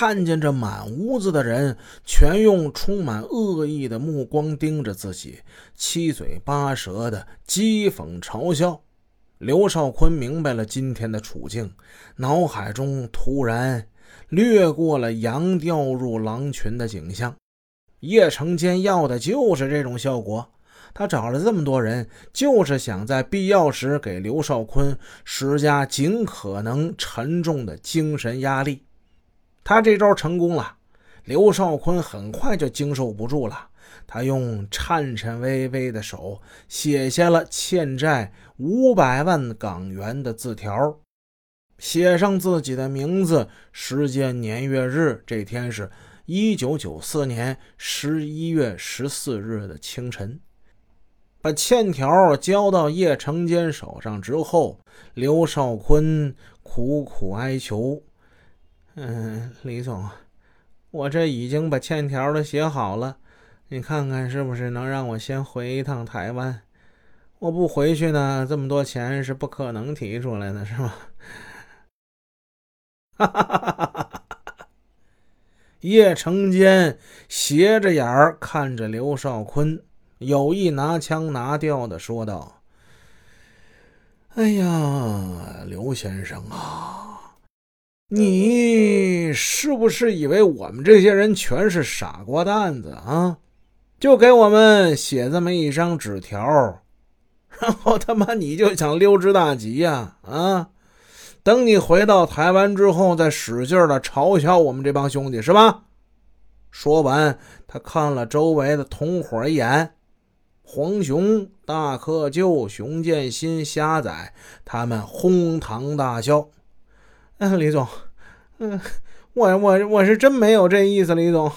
看见这满屋子的人全用充满恶意的目光盯着自己，七嘴八舌的讥讽嘲笑。刘少坤明白了今天的处境，脑海中突然掠过了羊掉入狼群的景象。叶成坚要的就是这种效果，他找了这么多人，就是想在必要时给刘少坤施加尽可能沉重的精神压力。他这招成功了，刘少坤很快就经受不住了。他用颤颤巍巍的手写下了欠债五百万港元的字条，写上自己的名字、时间、年月日。这天是一九九四年十一月十四日的清晨。把欠条交到叶成坚手上之后，刘少坤苦苦哀求：“嗯，李总，我这已经把欠条都写好了。”你看看是不是能让我先回一趟台湾？我不回去呢，这么多钱是不可能提出来的，是吗？哈哈！叶成坚斜着眼儿看着刘少坤，有意拿腔拿调的说道：“哎呀，刘先生啊，你是不是以为我们这些人全是傻瓜蛋子啊？”就给我们写这么一张纸条，然后他妈你就想溜之大吉呀？啊，等你回到台湾之后，再使劲的嘲笑我们这帮兄弟是吧？说完，他看了周围的同伙一眼，黄雄、大克舅、熊建新、虾仔，他们哄堂大笑。嗯，李总，嗯，我我我是真没有这意思，李总。